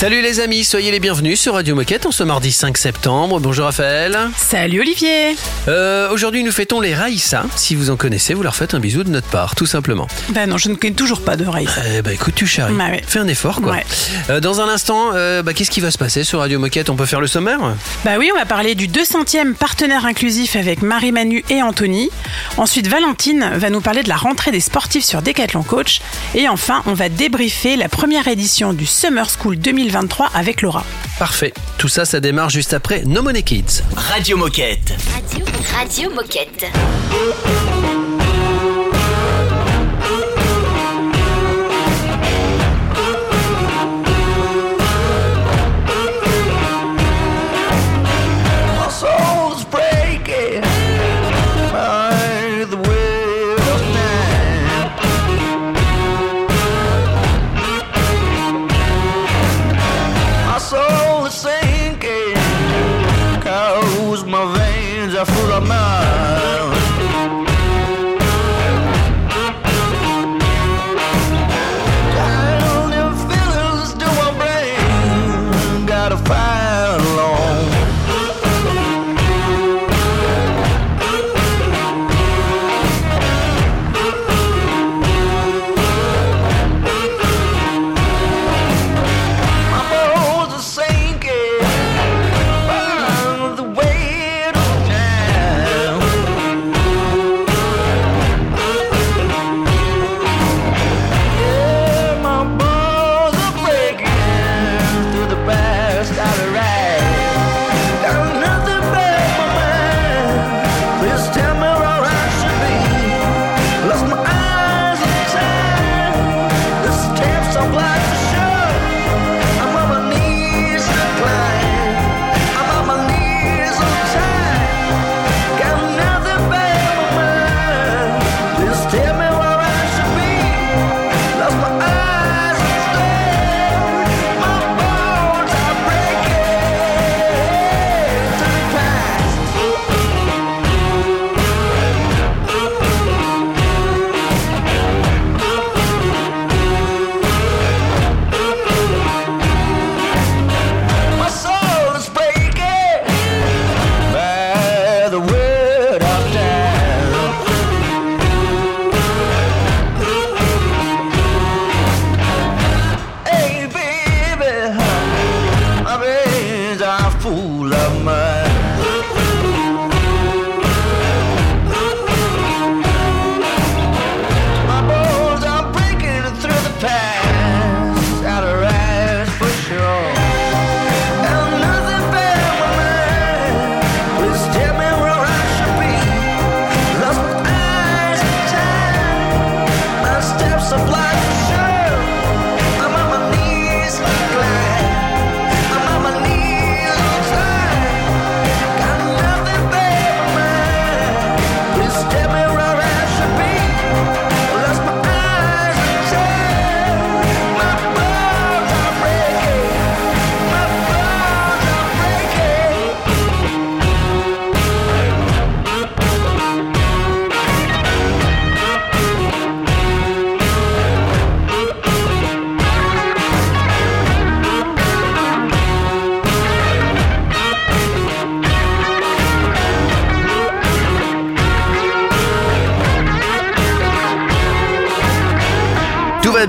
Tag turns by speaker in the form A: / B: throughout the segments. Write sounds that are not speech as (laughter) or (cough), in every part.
A: Salut les amis, soyez les bienvenus sur Radio Moquette en ce mardi 5 septembre. Bonjour Raphaël.
B: Salut Olivier.
A: Euh, Aujourd'hui nous fêtons les Raïssa. Si vous en connaissez, vous leur faites un bisou de notre part, tout simplement.
B: Bah non, je ne connais toujours pas de Raïssa.
A: Eh bah écoute, tu charries.
B: Bah ouais.
A: Fais un effort quoi.
B: Ouais.
A: Euh, dans un instant, euh, bah, qu'est-ce qui va se passer sur Radio Moquette On peut faire le sommaire
B: Bah oui, on va parler du 200e partenaire inclusif avec Marie-Manu et Anthony. Ensuite, Valentine va nous parler de la rentrée des sportifs sur Decathlon Coach. Et enfin, on va débriefer la première édition du Summer School 2023 avec Laura.
A: Parfait. Tout ça, ça démarre juste après No Money Kids.
C: Radio Moquette.
D: Radio, Radio Moquette.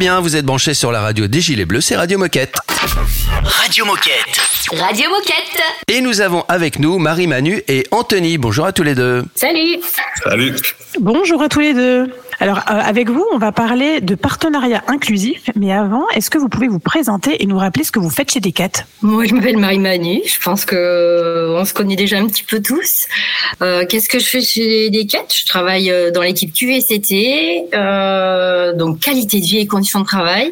A: Bien, vous êtes branchés sur la radio des Gilets Bleus, c'est Radio Moquette.
C: Radio Moquette.
D: Radio Moquette.
A: Et nous avons avec nous Marie-Manu et Anthony. Bonjour à tous les deux.
D: Salut.
E: Salut.
B: Bonjour à tous les deux. Alors, euh, avec vous, on va parler de partenariat inclusif. Mais avant, est-ce que vous pouvez vous présenter et nous rappeler ce que vous faites chez Decat
F: Moi, je m'appelle Marie-Manu. Je pense que euh, on se connaît déjà un petit peu tous. Euh, Qu'est-ce que je fais chez Decat Je travaille dans l'équipe QVCT, euh, donc qualité de vie et conditions de travail.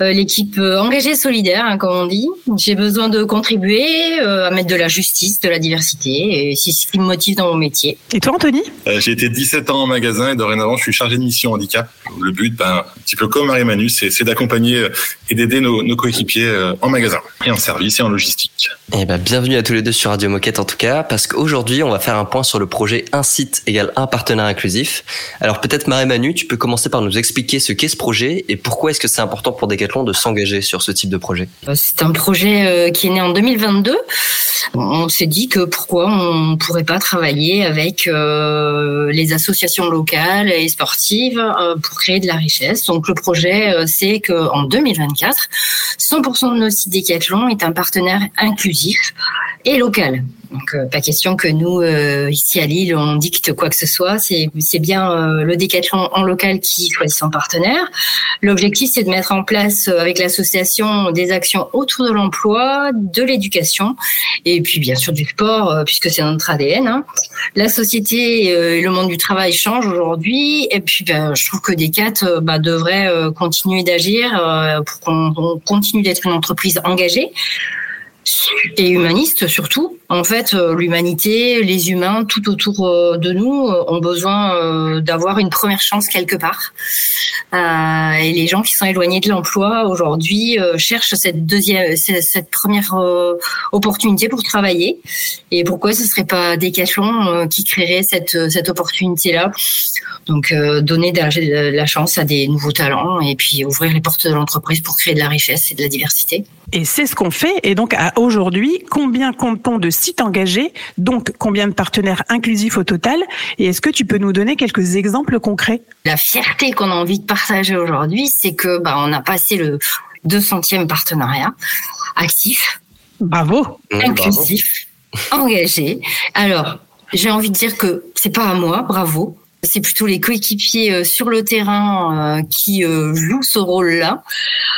F: Euh, l'équipe engagée solidaire, hein, comme on dit. J'ai besoin de contribuer euh, à mettre de la justice, de la diversité, et c'est ce qui me motive dans mon métier.
B: Et toi, Anthony?
E: Euh, J'ai été 17 ans en magasin et dorénavant je suis chargé de mission handicap. Le but, ben, un petit peu comme Marie-Manu, c'est c'est d'accompagner euh, et d'aider nos, nos coéquipiers euh, en magasin et en service et en logistique.
G: Eh ben, bienvenue à tous les deux sur Radio Moquette en tout cas, parce qu'aujourd'hui on va faire un point sur le projet Un site égale un partenaire inclusif. Alors peut-être Marie-Manu, tu peux commencer par nous expliquer ce qu'est ce projet et pourquoi est-ce que c'est important pour Decathlon de s'engager sur ce type de projet?
F: Euh, C'est un projet qui est né en 2022. On s'est dit que pourquoi on pourrait pas travailler avec les associations locales et euh, pour créer de la richesse. Donc le projet, euh, c'est que en 2024, 100% de nos sites Decathlon est un partenaire inclusif et local. Donc euh, pas question que nous euh, ici à Lille on dicte quoi que ce soit. C'est c'est bien euh, le Decathlon en local qui choisit son partenaire. L'objectif c'est de mettre en place euh, avec l'association des actions autour de l'emploi, de l'éducation et puis bien sûr du sport euh, puisque c'est notre ADN. hein. La société euh, et le monde du travail changent aujourd'hui et puis ben, je trouve que Decat bah, devrait continuer d'agir pour qu'on on continue d'être une entreprise engagée et humaniste surtout. En fait, euh, l'humanité, les humains tout autour euh, de nous euh, ont besoin d'avoir une première chance quelque part. Et les gens qui sont éloignés de l'emploi aujourd'hui cherchent cette deuxième, cette première opportunité pour travailler. Et pourquoi ce serait pas Decathlon qui créerait cette cette opportunité-là? Donc euh, donner la chance à des nouveaux talents et puis ouvrir les portes de l'entreprise pour créer de la richesse et de la diversité.
B: Et c'est ce qu'on fait. Et donc, à aujourd'hui, combien compte-t-on de sites engagés Donc, combien de partenaires inclusifs au total Et est-ce que tu peux nous donner quelques exemples concrets?
F: La fierté qu'on a envie de partager aujourd'hui, c'est que bah, on a passé le 200e partenariat actif,
B: Bravo
F: inclusif, engagé. Alors, j'ai envie de dire que c'est pas à moi, bravo. C'est plutôt les coéquipiers euh, sur le terrain euh, qui euh, jouent ce rôle-là,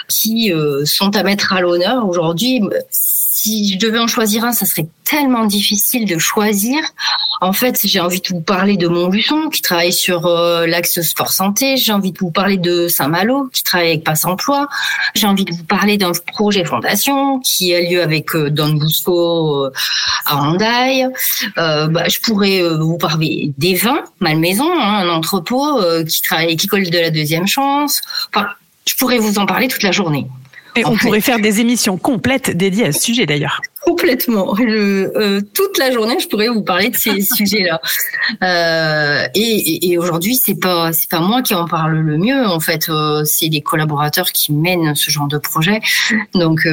F: qui sont à mettre à l'honneur aujourd'hui. Si je devais en choisir un, ça serait tellement difficile de choisir. En fait, j'ai envie de vous parler de Montluçon, qui travaille sur euh, l'axe sport santé. J'ai envie de vous parler de Saint-Malo, qui travaille avec Passe Emploi. J'ai envie de vous parler d'un projet fondation qui a lieu avec euh, Don Bosco euh, à Hendaye. Bah, je pourrais vous parler des vins, Malmaison, hein, un entrepôt qui travaille avec l'école de la deuxième chance. Enfin, je pourrais vous en parler toute la journée.
B: Et on
F: fait.
B: pourrait faire des émissions complètes dédiées à ce sujet d'ailleurs.
F: Complètement. Le, euh, toute la journée, je pourrais vous parler de ces (laughs) sujets-là. Euh, et et, et aujourd'hui, c'est pas c'est pas moi qui en parle le mieux. En fait, euh, c'est les collaborateurs qui mènent ce genre de projet. Donc,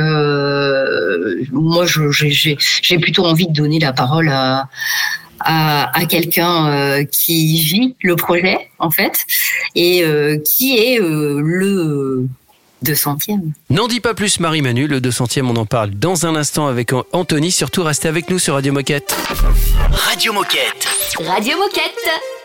F: moi, j'ai plutôt envie de donner la parole à à, à quelqu'un euh, qui vit le projet en fait et euh, qui est euh, le 200e.
A: N'en dis pas plus Marie-Manu, le 200e on en parle dans un instant avec Anthony, surtout restez avec nous sur Radio Moquette.
C: Radio Moquette.
D: Radio Moquette.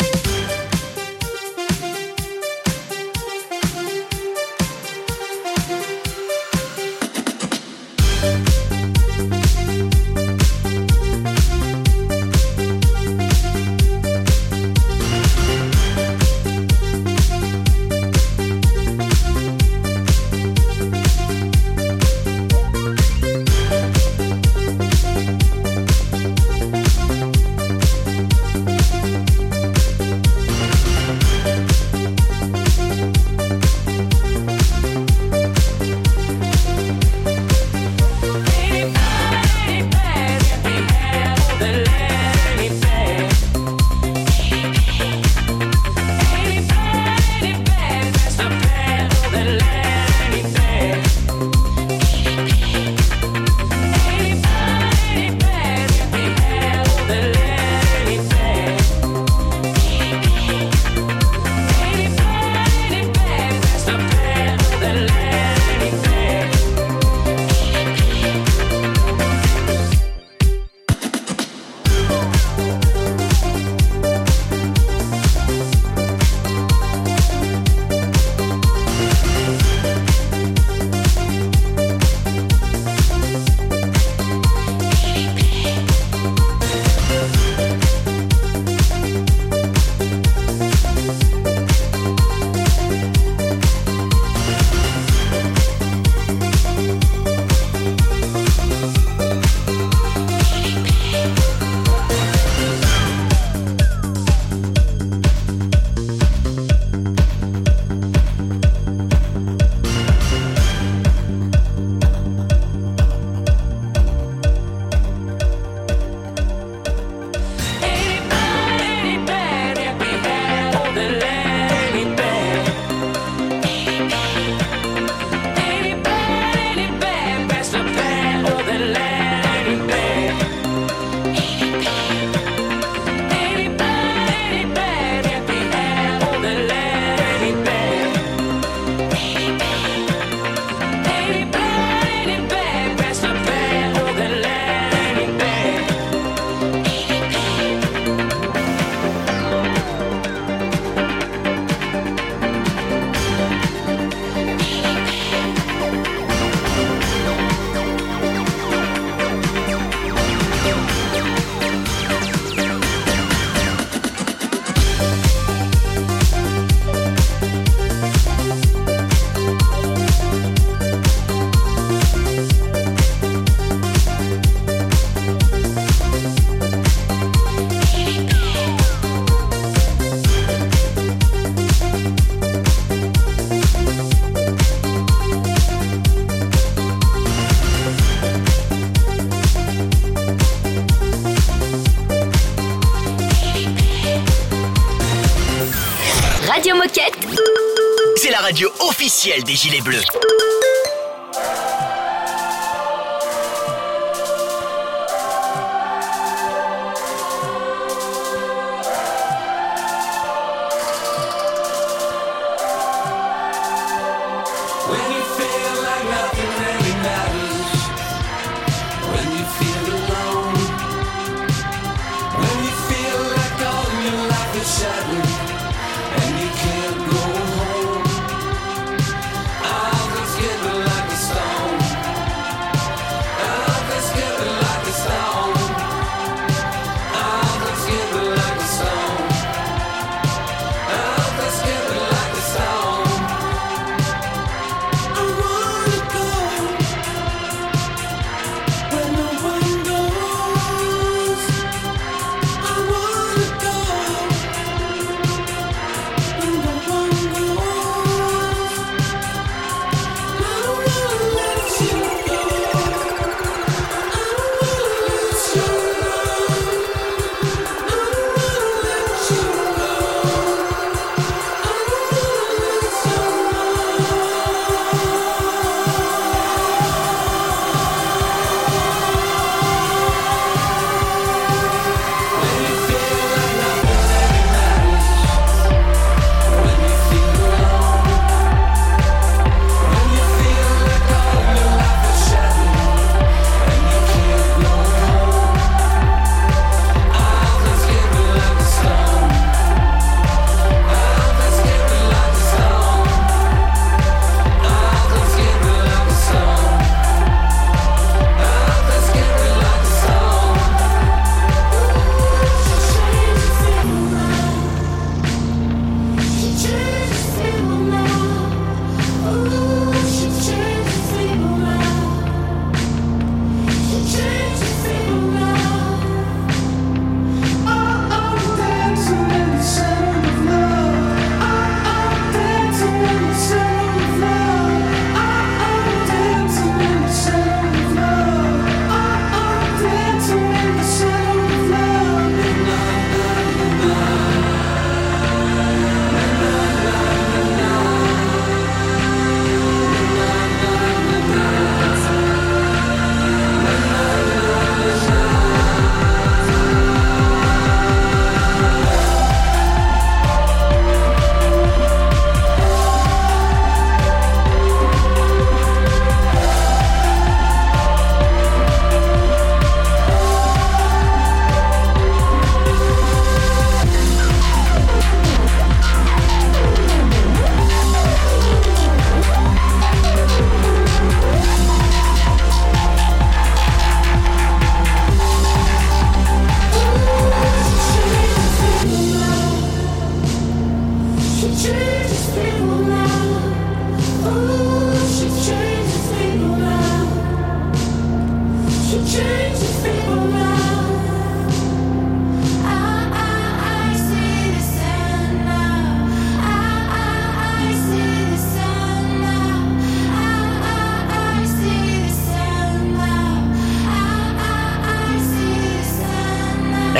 H: Officielle des Gilets Bleus.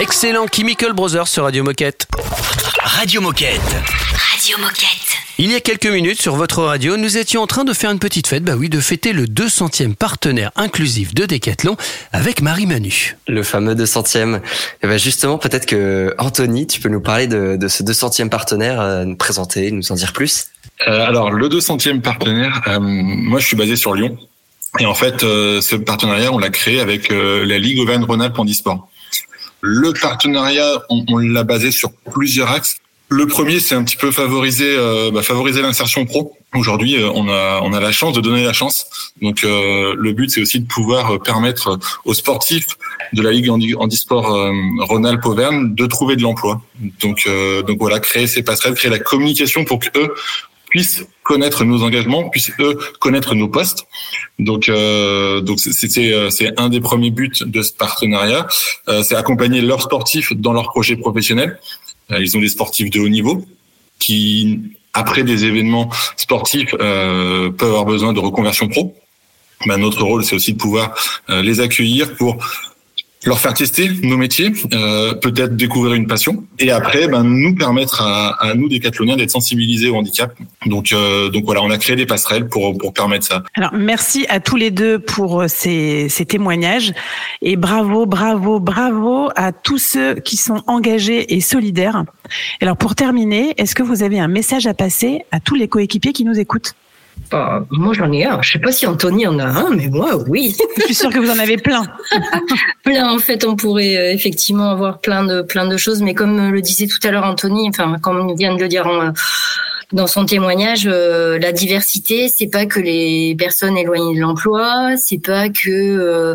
A: Excellent Chemical Brothers sur Radio Moquette.
H: Radio Moquette.
I: Radio Moquette.
A: Il y a quelques minutes sur votre radio, nous étions en train de faire une petite fête, bah oui, de fêter le 200e partenaire inclusif de Decathlon avec Marie Manu.
G: Le fameux 200e. Et ben justement, peut-être que Anthony, tu peux nous parler de, de ce 200e partenaire, euh, nous présenter, nous en dire plus?
E: Euh, alors, le 200e partenaire, euh, moi je suis basé sur Lyon. Et en fait, euh, ce partenariat, on l'a créé avec euh, la Ligue Auvergne-Rhône-Alpes Handisport. Le partenariat, on, l'a basé sur plusieurs axes. Le premier, c'est un petit peu favoriser, euh, bah, l'insertion pro. Aujourd'hui, euh, on a la chance de donner la chance. Donc euh, le but, c'est aussi de pouvoir permettre aux sportifs de la Ligue handi- handisport Rhône-Alpes Auvergne de trouver de l'emploi. Donc donc voilà, créer ces passerelles, créer la communication pour que eux puissent connaître nos engagements, puissent eux connaître nos postes. Donc euh, donc c'est euh, c'est un des premiers buts de ce partenariat, Euh, c'est accompagner leurs sportifs dans leurs projets professionnels. Ils ont des sportifs de haut niveau qui, après des événements sportifs, peuvent avoir besoin de reconversion pro. Ben, notre rôle, c'est aussi de pouvoir les accueillir pour leur faire tester nos métiers, euh, peut-être découvrir une passion, et après, ben, nous permettre à, à nous décathloniens d'être sensibilisés au handicap. Donc, euh, donc voilà, on a créé des passerelles pour pour permettre ça.
B: Alors, merci à tous les deux pour euh, ces, ces témoignages et bravo, bravo, bravo à tous ceux qui sont engagés et solidaires. Alors, pour terminer, est-ce que vous avez un message à passer à tous les coéquipiers qui nous écoutent?
F: Bah, moi, j'en ai un. Je sais pas si Anthony en a un, mais moi, oui.
B: Je suis sûre que vous en avez plein. (laughs)
F: plein, en fait, on pourrait euh, effectivement avoir plein de, plein de choses, mais comme euh, le disait tout à l'heure Anthony, enfin, comme vient de le dire en, dans son témoignage, euh, la diversité, c'est pas que les personnes éloignées de l'emploi, c'est pas que euh,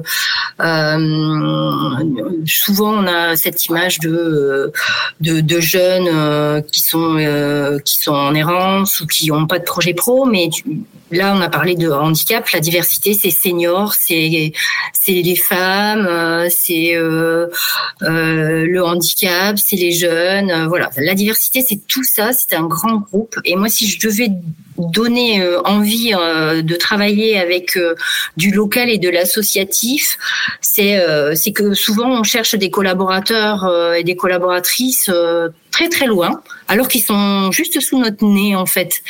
F: euh, souvent on a cette image de de, de jeunes qui sont qui sont en errance ou qui ont pas de projet pro, mais tu- là on a parlé de handicap, la diversité c'est senior, c'est c'est les femmes, euh, c'est euh, euh, le handicap, c'est les jeunes, voilà. La diversité, c'est tout ça, c'est un grand groupe. Et moi, si je devais donner envie de travailler avec du local et de l'associatif, c'est c'est que souvent on cherche des collaborateurs et des collaboratrices très très loin, alors qu'ils sont juste sous notre nez en fait.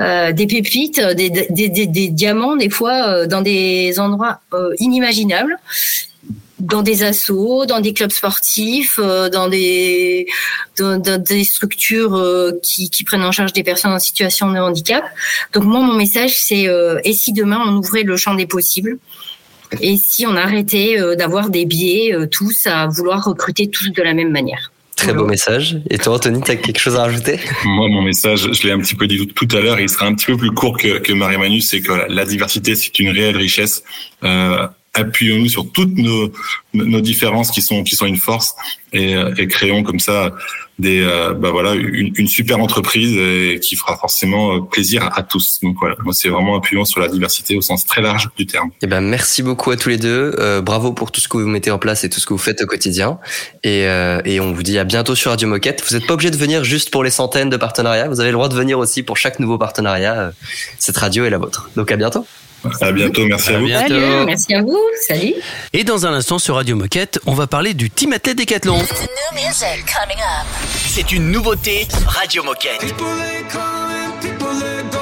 F: Euh, des pépites, des, des, diamants des fois euh, dans des endroits euh, inimaginables dans des assos, dans des clubs sportifs, euh, dans des structures euh, qui, prennent en charge des personnes en situation de handicap. Donc moi mon message c'est euh, et si demain on ouvrait le champ des possibles? Et si on arrêtait euh, d'avoir des biais euh, tous à vouloir recruter tous de la même manière?
G: Très beau message. Et toi, Anthony, tu as quelque chose à rajouter?
E: Moi, mon message, je l'ai un petit peu dit tout, tout à l'heure, il sera un petit peu plus court que, que Marie-Manu, c'est que la diversité, c'est une réelle richesse. Euh, appuyons-nous sur toutes nos, nos différences qui sont qui sont une force et, euh, et créons comme ça des euh, bah voilà une, une super entreprise et qui fera forcément euh, plaisir à, tous. Donc voilà, moi c'est vraiment appuyons sur la diversité au sens très large du terme.
G: Eh ben, merci beaucoup à tous les deux. Euh, bravo pour tout ce que vous mettez en place et tout ce que vous faites au quotidien. Et, euh, et on vous dit à bientôt sur Radio Moquette. Vous n'êtes pas obligé de venir juste pour les centaines de partenariats. Vous avez le droit de venir aussi pour chaque nouveau partenariat. Euh, Cette radio est la vôtre. Donc à bientôt.
E: À bientôt, merci à,
A: À
E: vous.
A: bientôt.
F: Salut, merci à vous, salut.
A: Et dans un instant sur Radio Moquette, on va parler du Team Athlète Décathlon.
C: C'est une nouveauté Radio Moquette.
H: People they come and people they go.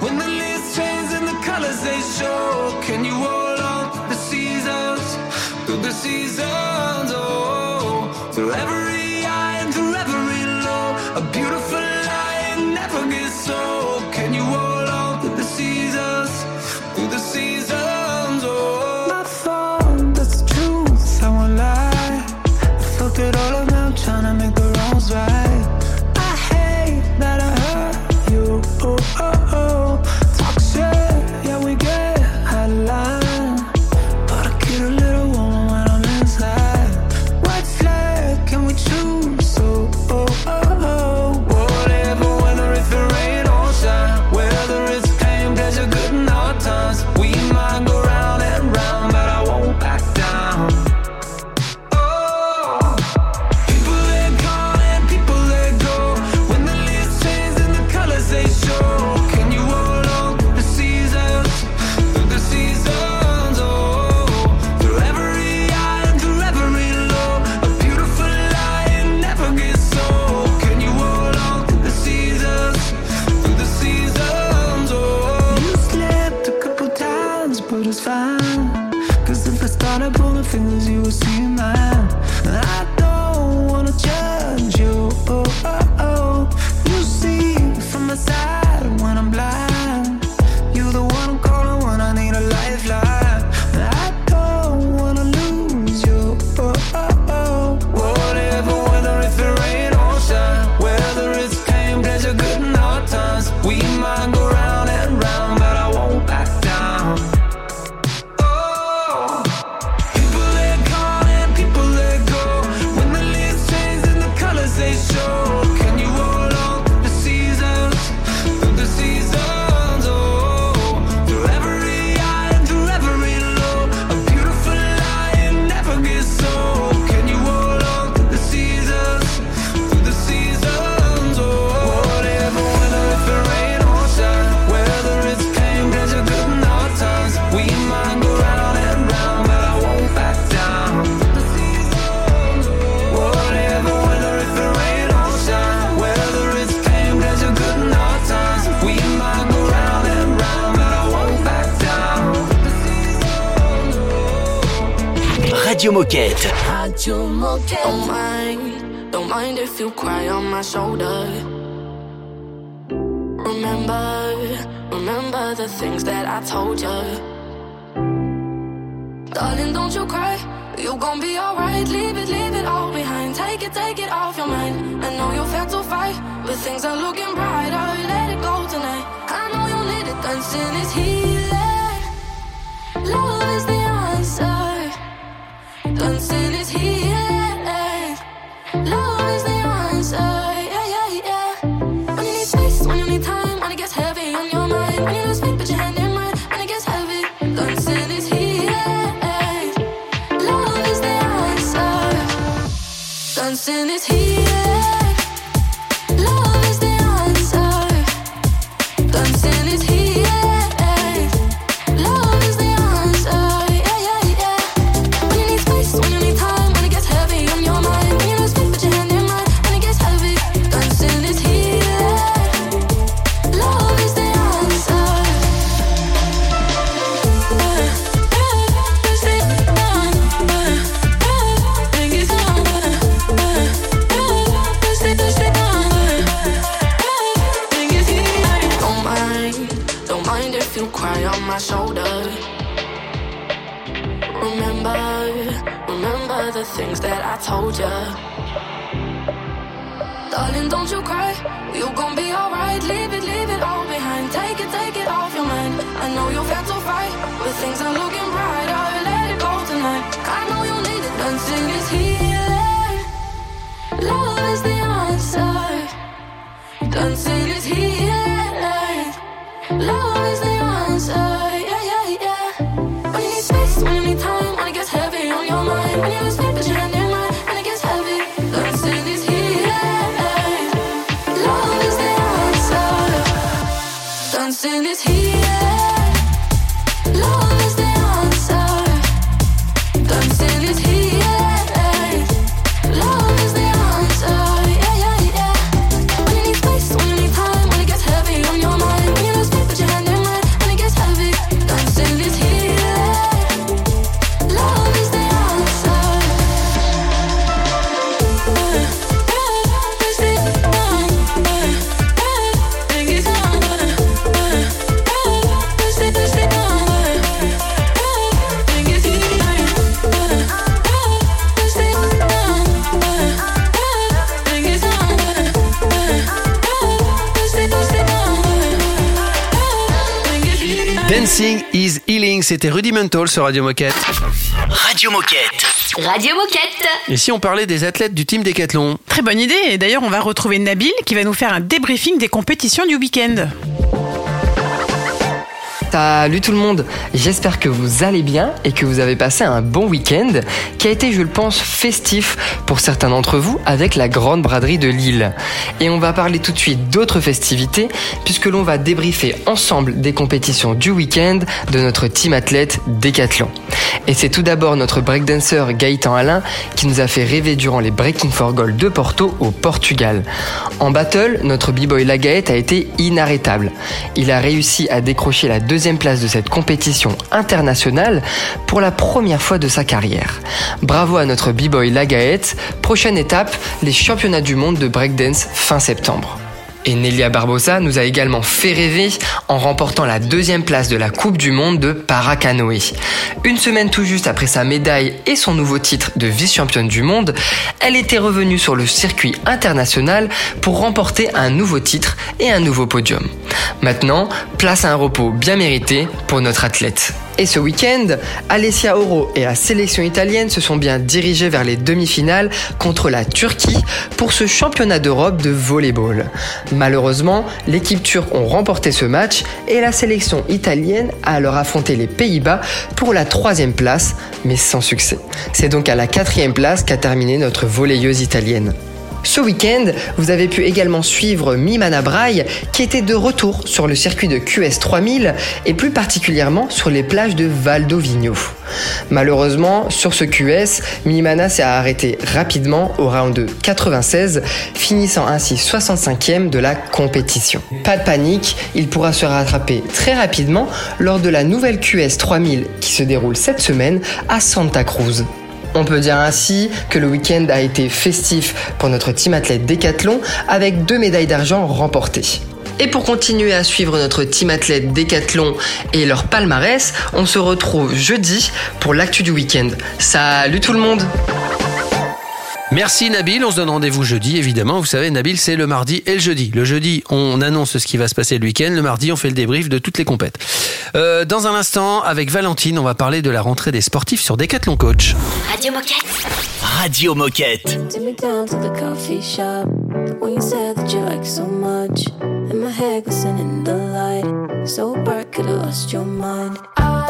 H: When the leaves change and the colors they show. Can you hold on through the seasons? Through the seasons, oh. Through every
J: shoulder. Remember, remember the things that I told you. Darling, don't you cry. You gon' be alright. Leave it, leave it all behind. Take it, take it off your mind. I know you're fed to fight, but things are looking brighter. Dancing is Healing,
A: c'était Rudimental sur Radio Moquette.
C: Radio Moquette.
I: Radio Moquette.
A: Et si on parlait des athlètes du team Décathlon
B: Très bonne idée. Et d'ailleurs, on va retrouver Nabil qui va nous faire un débriefing des compétitions du week-end.
K: Salut tout le monde, j'espère que vous allez bien et que vous avez passé un bon week-end qui a été, je le pense, festif pour certains d'entre vous avec la Grande Braderie de Lille. Et on va parler tout de suite d'autres festivités puisque l'on va débriefer ensemble des compétitions du week-end de notre team athlète Décathlon. Et c'est tout d'abord notre breakdancer Gaëtan Alain qui nous a fait rêver durant les Breaking for Gold de Porto au Portugal. En battle, notre b-boy Lagaette a été inarrêtable. Il a réussi à décrocher la deuxième place de cette compétition internationale pour la première fois de sa carrière. Bravo à notre b-boy Lagaette. Prochaine étape, les championnats du monde de breakdance fin septembre. Et Nelia Barbosa nous a également fait rêver en remportant la deuxième place de la Coupe du Monde de Paracanoë. Une semaine tout juste après sa médaille et son nouveau titre de vice-championne du monde, elle était revenue sur le circuit international pour remporter un nouveau titre et un nouveau podium. Maintenant, place à un repos bien mérité pour notre athlète. Et ce week-end, Alessia Oro et la sélection italienne se sont bien dirigés vers les demi-finales contre la Turquie pour ce championnat d'Europe de volleyball. Malheureusement, l'équipe turque ont remporté ce match et la sélection italienne a alors affronté les Pays-Bas pour la troisième place, mais sans succès. C'est donc à la quatrième place qu'a terminé notre volleyeuse italienne. Ce week-end, vous avez pu également suivre Mimana Braille qui était de retour sur le circuit de QS 3000 et plus particulièrement sur les plages de Valdovigno. Malheureusement, sur ce QS, Mimana s'est arrêté rapidement au round 96, finissant ainsi 65e de la compétition. Pas de panique, il pourra se rattraper très rapidement lors de la nouvelle QS 3000 qui se déroule cette semaine à Santa Cruz. On peut dire ainsi que le week-end a été festif pour notre team athlète Décathlon avec deux médailles d'argent remportées. Et pour continuer à suivre notre team athlète Décathlon et leur palmarès, on se retrouve jeudi pour l'actu du week-end. Salut tout le monde
A: Merci Nabil, on se donne rendez-vous jeudi évidemment. Vous savez, Nabil, c'est le mardi et le jeudi. Le jeudi, on annonce ce qui va se passer le week-end. Le mardi, on fait le débrief de toutes les compètes. Euh, dans un instant, avec Valentine, on va parler de la rentrée des sportifs sur Décathlon Coach.
D: Radio Moquette.
C: Radio Moquette.
L: So bright could have lost your mind. I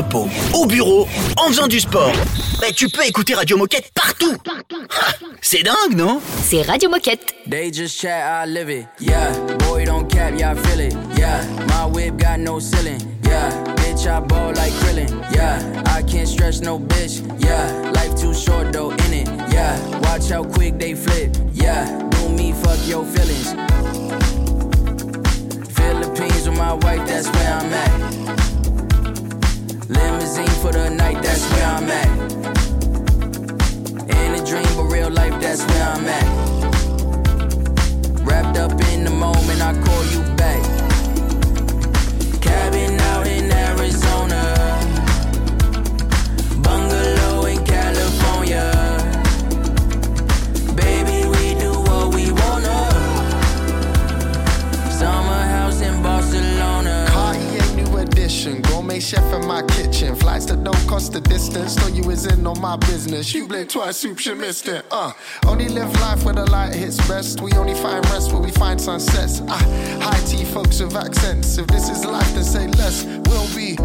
C: entrepôt, au bureau, en faisant du sport. Mais tu peux écouter Radio Moquette partout. C'est dingue, non?
D: C'est Radio Moquette.
M: They just chat, I live it. Yeah, boy, don't cap, yeah, I feel it. Yeah, my whip got no ceiling. Yeah, bitch, I ball like grilling. Yeah, I can't stress no bitch. Yeah, life too short though, in it. Yeah, watch how quick they flip. Yeah, do me, fuck your feelings. Philippines with my wife, that's where I'm at. Limousine for the night, that's where I'm at. In a dream, but real life, that's where I'm at. Wrapped up in the moment, I call you back. Cabin out in Arizona.
N: Distance. Thought you was in on my business. You blinked twice, soup, you missed it. Uh, only live life where the light hits best. We only find rest where we find sunsets. Ah, high tea folks with accents. If this is life, then say less. We'll be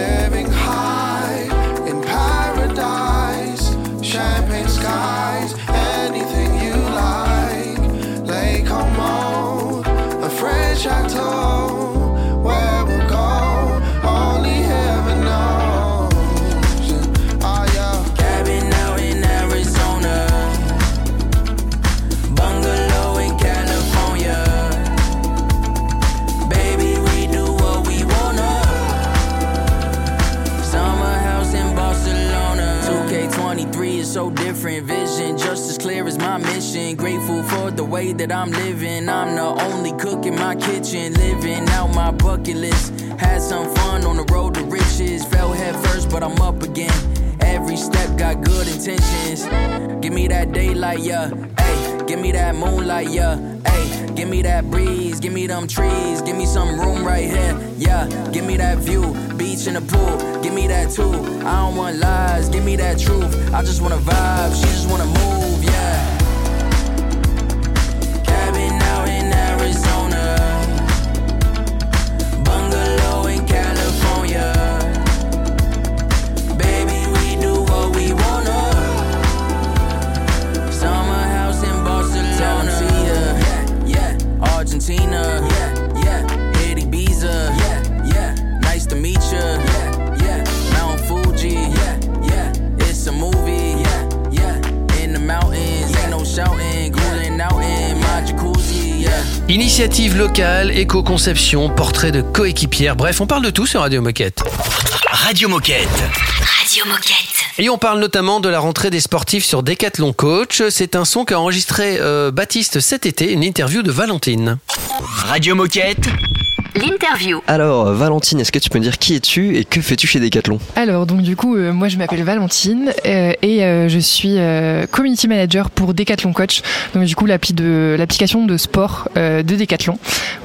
N: living high in paradise. Champagne skies, anything you like. Lake Como, a French chateau.
M: Grateful for the way that I'm living. I'm the only cook in my kitchen. Living out my bucket list. Had some fun on the road to riches. Fell head first, but I'm up again. Every step got good intentions. Give me that daylight, yeah. Hey, give me that moonlight, yeah. Hey, give me that breeze, give me them trees, give me some room right here, yeah. Give me that view, beach and the pool, give me that too. I don't want lies, give me that truth. I just wanna vibe, she just wanna move,
A: Initiative locale, éco-conception, portrait de coéquipière, bref, on parle de tout sur Radio Moquette.
C: Radio Moquette.
D: Radio Moquette.
A: Et on parle notamment de la rentrée des sportifs sur Decathlon Coach. C'est un son qu'a enregistré euh, Baptiste cet été, une interview de Valentine.
C: Radio Moquette.
D: L'interview.
G: Alors, Valentine, est-ce que tu peux me dire qui es-tu et que fais-tu chez Decathlon?
O: Alors, donc du coup, euh, moi je m'appelle Valentine euh, et euh, je suis euh, community manager pour Decathlon Coach. Donc du coup, l'appli de l'application de sport euh, de Decathlon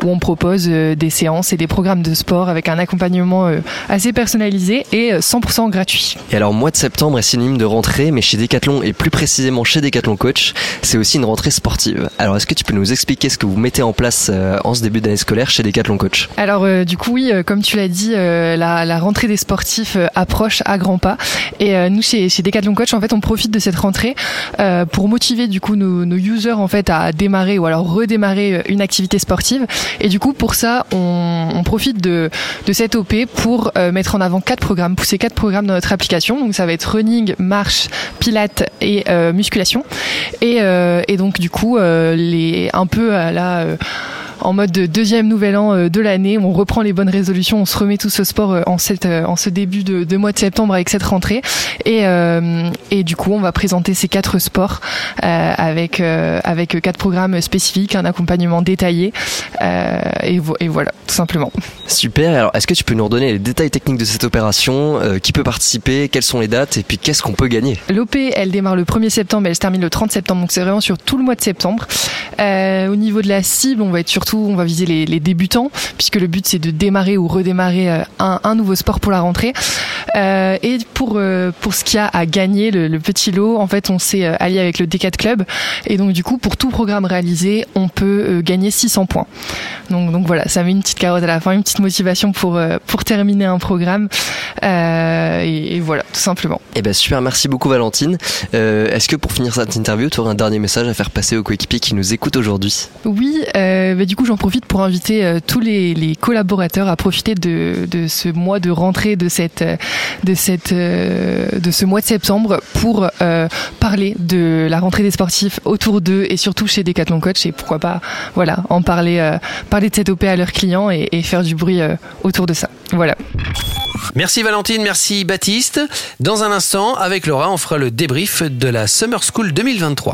O: où on propose euh, des séances et des programmes de sport avec un accompagnement euh, assez personnalisé et euh, 100% gratuit.
G: Et alors, mois de septembre est synonyme de rentrée, mais chez Decathlon et plus précisément chez Decathlon Coach, c'est aussi une rentrée sportive. Alors, est-ce que tu peux nous expliquer ce que vous mettez en place euh, en ce début d'année scolaire chez Decathlon Coach?
O: Alors euh, du coup oui, euh, comme tu l'as dit, euh, la, rentrée des sportifs approche à grands pas. Et nous chez, chez Decathlon Coach, en fait, on profite de cette rentrée pour motiver du coup nos, nos users en fait à démarrer ou alors redémarrer une activité sportive. Et du coup pour ça, on, profite de, cette OP pour mettre en avant quatre programmes, pousser quatre programmes dans notre application. Donc ça va être running, marche, pilates et musculation. Et, donc du coup un peu à la en mode de deuxième nouvel an euh, de l'année. On reprend les bonnes résolutions, on se remet tout ce sport euh, en, cette, euh, en ce début de, de mois de septembre avec cette rentrée. Et, euh, et du coup, on va présenter ces quatre sports euh, avec, euh, avec quatre programmes spécifiques, un accompagnement détaillé. Et, vo- et voilà, tout simplement.
G: Super, alors est-ce que tu peux nous redonner les détails techniques de cette opération Qui peut participer Quelles sont les dates Et puis qu'est-ce qu'on peut gagner?
O: L'OP, elle démarre le 1er septembre, elle se termine le 30 septembre, donc c'est vraiment sur tout le mois de septembre. Au niveau de la cible, on va être surtout, on va viser les, les débutants, puisque le but c'est de démarrer ou redémarrer euh, un, un nouveau sport pour la rentrée. Euh, et pour euh, pour ce qu'il y a à gagner, le, le petit lot, en fait, on s'est allié avec le D4 Club, et donc du coup, pour tout programme réalisé, on peut gagner 600 points. Donc donc voilà, ça met une petite carotte à la fin, une petite motivation pour pour terminer un programme. Euh, et, et voilà, tout simplement.
G: Eh ben super, merci beaucoup Valentine. Est-ce que pour finir cette interview, tu aurais un dernier message à faire passer aux coéquipiers qui nous écoutent aujourd'hui?
O: Oui, bah, du coup j'en profite pour inviter euh, tous les, les collaborateurs à profiter de, de ce mois de rentrée de cette euh, de cette euh, de ce mois de septembre pour euh, parler de la rentrée des sportifs autour d'eux et surtout chez Decathlon Coach et pourquoi pas voilà en parler euh, parler de cette OP à leurs clients et, et faire du bruit euh, autour de ça. Voilà.
A: Merci Valentine, merci Baptiste. Dans un instant, avec Laura, on fera le débrief de la Summer School 2023.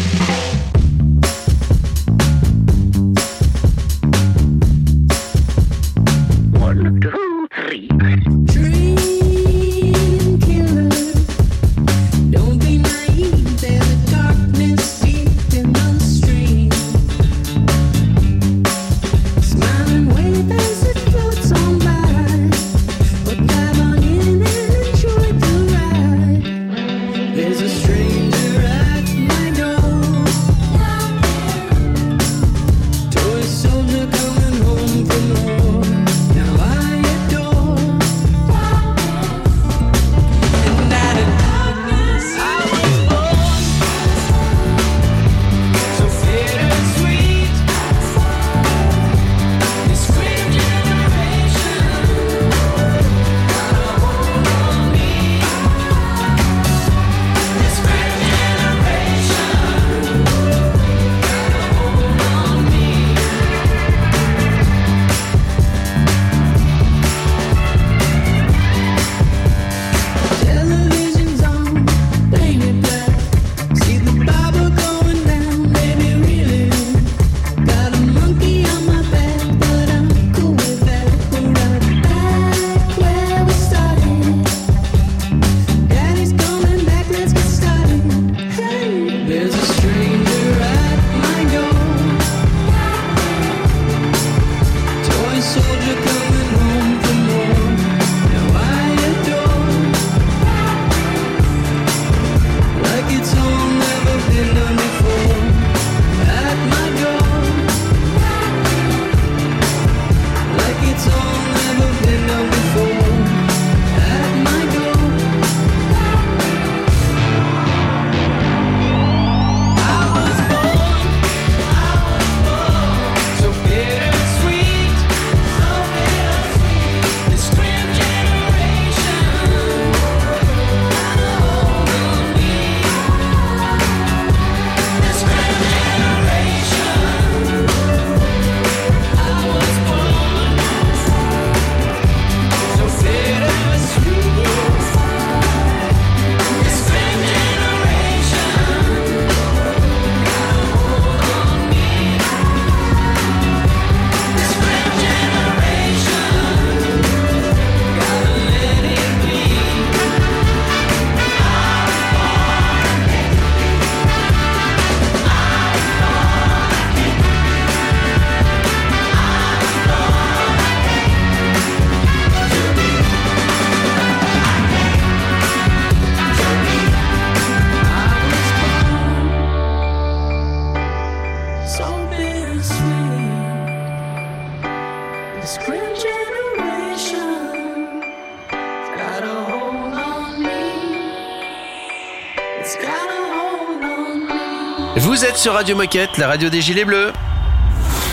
A: Sur Radio Moquette, la radio des Gilets Bleus.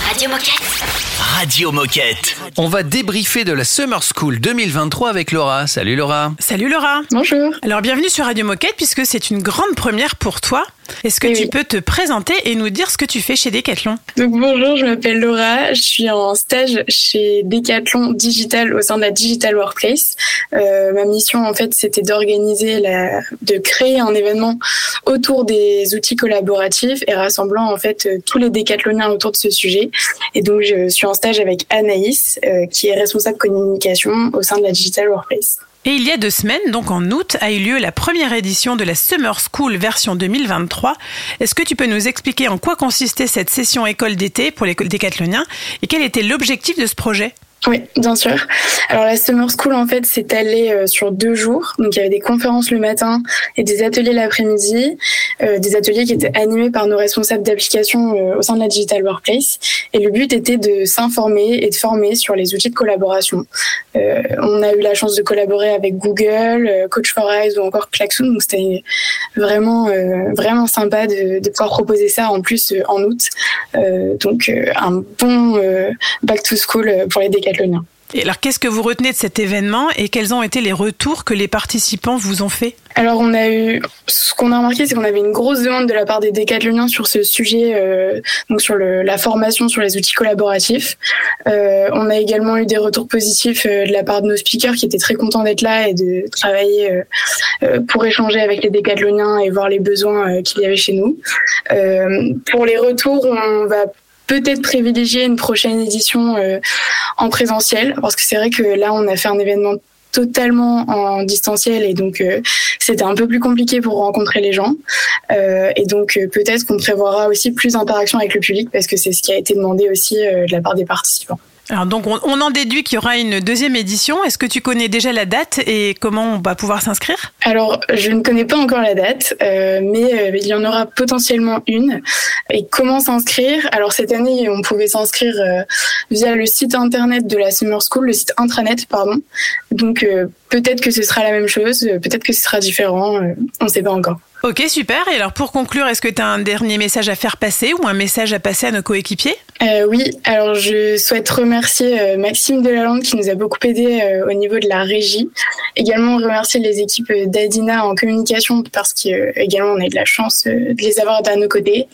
I: Radio Moquette.
D: Radio Moquette.
A: On va débriefer de la Summer School 2023 avec Laura. Salut Laura.
B: Salut Laura.
P: Bonjour.
B: Alors bienvenue sur Radio Moquette puisque c'est une grande première pour toi. Est-ce que
P: Oui,
B: tu
P: oui.
B: peux te présenter et nous dire ce que tu fais chez Decathlon
P: Donc bonjour, je m'appelle Laura, je suis en stage chez Decathlon Digital au sein de la Digital Workplace. Euh, ma mission en fait c'était d'organiser la, de créer un événement autour des outils collaboratifs et rassemblant en fait euh, tous les décathloniens autour de ce sujet. Et donc je suis en stage avec Anaïs euh, qui est responsable communication au sein de la Digital Workplace.
B: Et il y a deux semaines, donc en août, a eu lieu la première édition de la Summer School version 2023. Est-ce que tu peux nous expliquer en quoi consistait cette session école d'été pour les décathloniens et quel était l'objectif de ce projet?
P: Oui, bien sûr. Alors la Summer School en fait s'est allée euh, sur deux jours. Donc il y avait des conférences le matin et des ateliers l'après-midi, euh, des ateliers qui étaient animés par nos responsables d'application euh, au sein de la Digital Workplace. Et le but était de s'informer et de former sur les outils de collaboration. Euh, on a eu la chance de collaborer avec Google, euh, Coach for Eyes ou encore Klaxoon. Donc c'était vraiment euh, vraiment sympa de, de pouvoir proposer ça en plus en août. Donc un bon back to school pour les
B: Et alors, qu'est-ce que vous retenez de cet événement et quels ont été les retours que les participants vous ont fait?
P: Alors on a eu, ce qu'on a remarqué, c'est qu'on avait une grosse demande de la part des décathloniens sur ce sujet, euh, donc sur le, la formation sur les outils collaboratifs. Euh, on a également eu des retours positifs euh, de la part de nos speakers qui étaient très contents d'être là et de travailler pour échanger avec les décathloniens et voir les besoins euh, qu'il y avait chez nous. Euh, pour les retours, on va peut-être privilégier une prochaine édition euh, en présentiel parce que c'est vrai que là on a fait un événement totalement en distanciel et donc euh, c'était un peu plus compliqué pour rencontrer les gens Euh, et donc peut-être qu'on prévoira aussi plus d'interaction avec le public parce que c'est ce qui a été demandé aussi de la part des participants.
B: Alors donc on, on en déduit qu'il y aura une deuxième édition. Est-ce que tu connais déjà la date et comment on va pouvoir s'inscrire?
P: Alors, je ne connais pas encore la date, euh, mais euh, il y en aura potentiellement une. Et comment s'inscrire? Alors cette année, on pouvait s'inscrire euh, via le site internet de la Summer School, le site intranet, pardon. Donc euh, peut-être que ce sera la même chose, euh, peut-être que ce sera différent, euh, on ne sait pas encore.
B: Ok, super. Et alors pour conclure, est-ce que tu as un dernier message à faire passer ou un message à passer à nos coéquipiers?
P: Euh, oui, alors je souhaite remercier euh, Maxime Delalande qui nous a beaucoup aidé euh, au niveau de la régie. Également remercier les équipes euh, d'Adina en communication parce qu'également on a eu de la chance euh, de les avoir à nos côtés.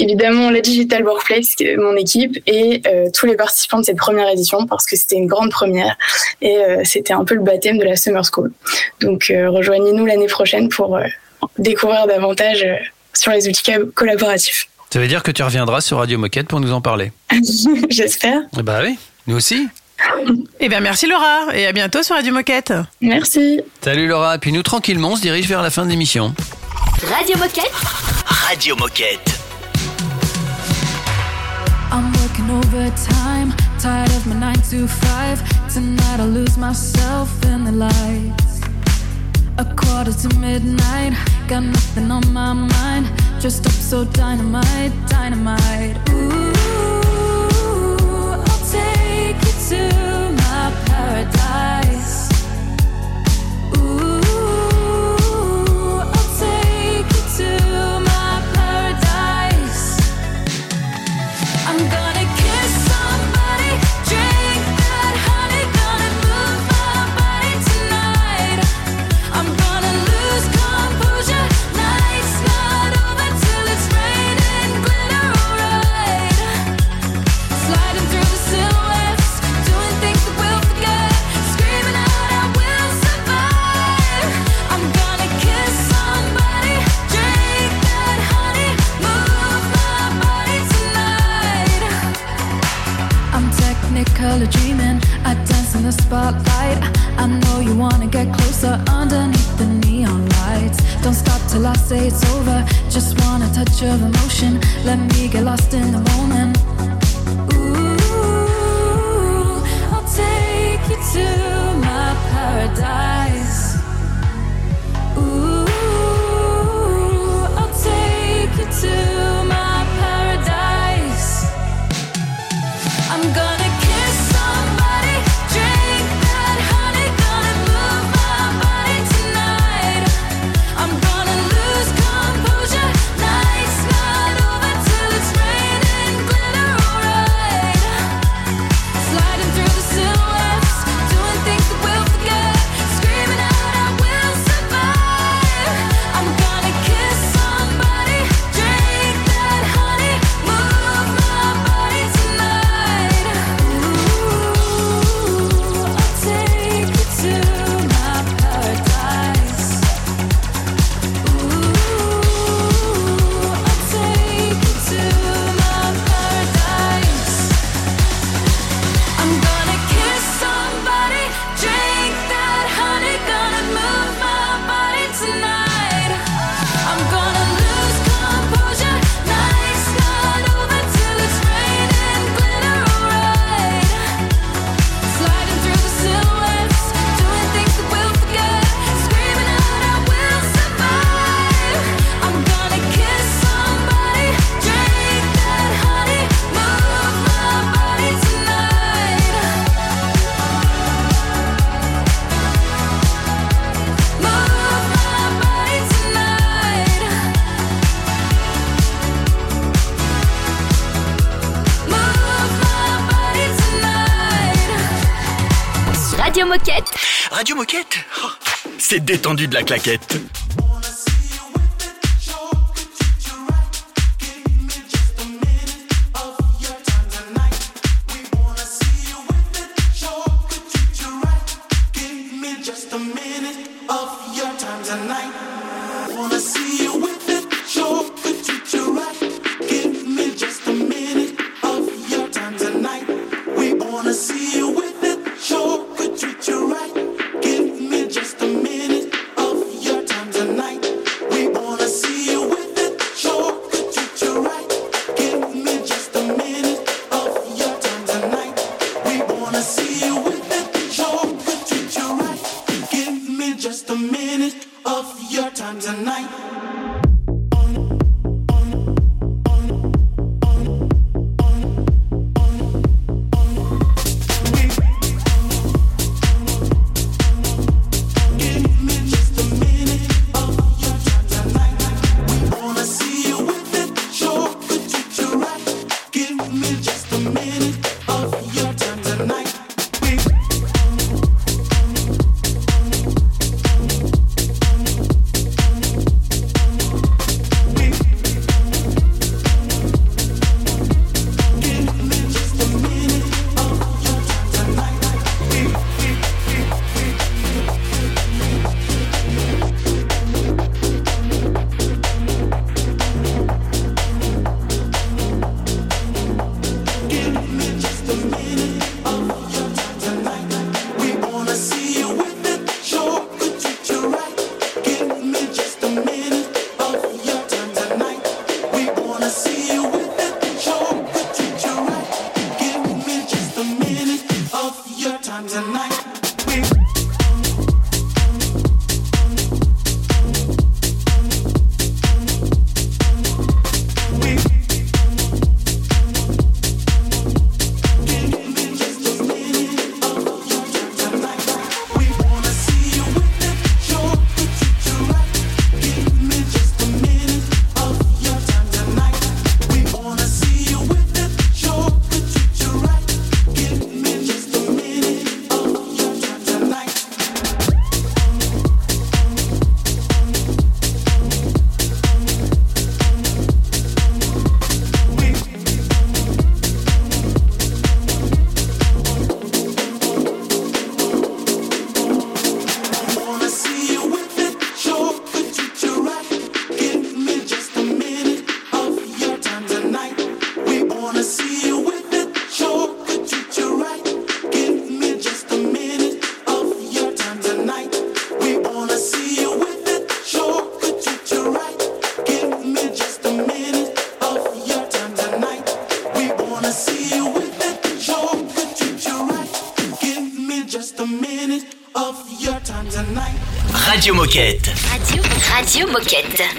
P: Évidemment la Digital Workplace, euh, mon équipe, et euh, tous les participants de cette première édition parce que c'était une grande première et euh, c'était un peu le baptême de la Summer School. Donc euh, rejoignez-nous l'année prochaine pour euh, découvrir davantage euh, sur les outils co- collaboratifs.
A: Ça veut dire que tu reviendras sur Radio Moquette pour nous en parler. (laughs)
P: J'espère.
A: Eh Bah oui, nous aussi.
B: Eh bien merci Laura et à bientôt sur Radio Moquette.
P: Merci.
A: Salut Laura, puis nous tranquillement on se dirige vers la fin de l'émission.
D: Radio Moquette.
C: Radio Moquette.
L: I'm working overtime, tired of my 9 to 5. Tonight I lose myself in the lights. A quarter to midnight, got nothing on my mind. Just up so dynamite, dynamite. Ooh, I'll take you to
C: C'est détendu de la claquette.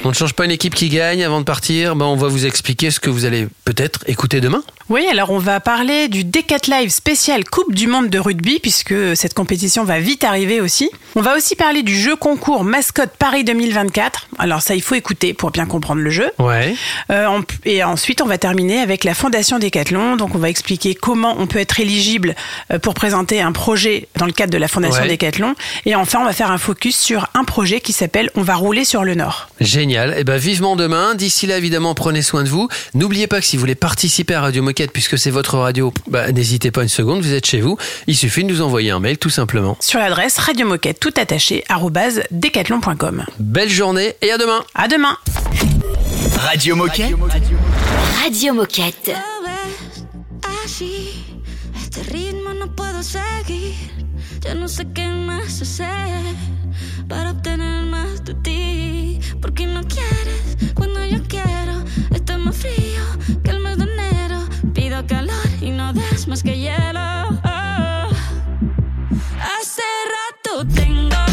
A: On ne change pas une équipe qui gagne. Avant de partir, ben, on va vous expliquer ce que vous allez peut-être écouter demain.
B: Oui, alors on va parler du Decat Live spécial Coupe du Monde de rugby, puisque cette compétition va vite arriver aussi. On va aussi parler du jeu concours Mascotte Paris 2024. Alors ça, il faut écouter pour bien comprendre le jeu.
A: Ouais.
B: Euh, et ensuite, on va terminer avec la Fondation Décathlon. Donc, on va expliquer comment on peut être éligible euh, pour présenter un projet dans le cadre de la Fondation
A: Ouais.
B: Décathlon. Et enfin, on va faire un focus sur un projet qui s'appelle On va rouler sur le Nord.
A: Génial. Et ben vivement demain. D'ici là, évidemment, prenez soin de vous. N'oubliez pas que si vous voulez participer à Radio Moquette, puisque c'est votre radio, bah, n'hésitez pas une seconde. Vous êtes chez vous. Il suffit de nous envoyer un mail, tout simplement.
B: Sur l'adresse radiomoquette tout attaché decathlon.com.
A: Belle journée et à demain.
B: À demain.
C: Radio Moquette.
I: Radio Moquette.
Q: Así, este ritmo no puedo seguir. Ya no sé qué más hacer para obtener más de ti. Porque no quieres cuando yo quiero. Está más frío que el mes de enero. Pido calor y no das más que hielo. Oh. Hace rato tengo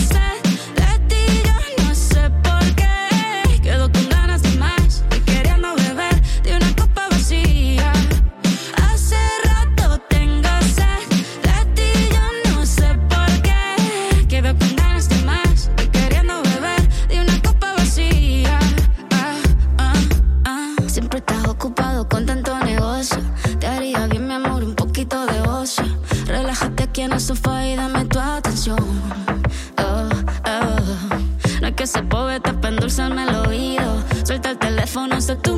Q: sofá y
L: dame tu atención. Oh, oh. No es que se pobre, te pendulza en el oído. Suelta el teléfono,
N: se
H: tu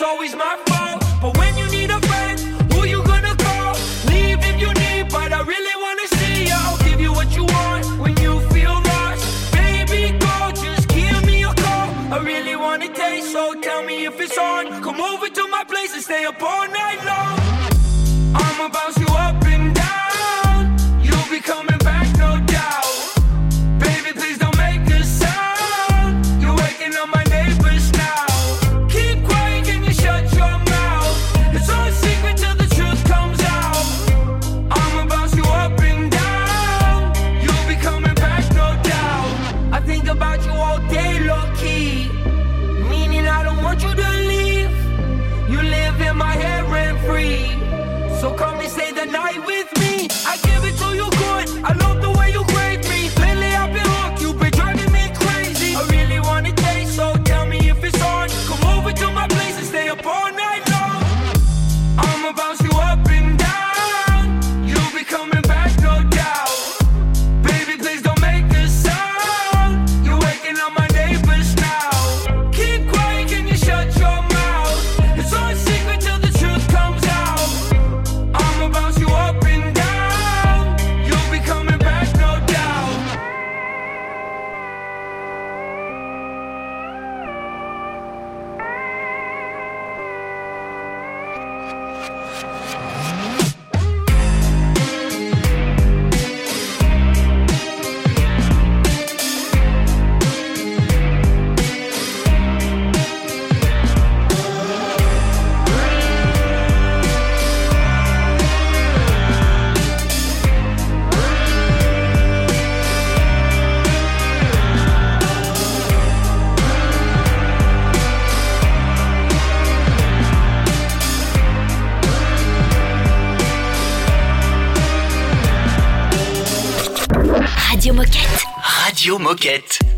H: it's always my fault. But when you need a friend, who you gonna call? Leave if you need, but I really wanna see you. I'll give you what you want when you feel lost. Baby, girl. just give me a call. I really wanna taste, so tell me if it's on. Come over to my place and stay up all night long.
D: moquette.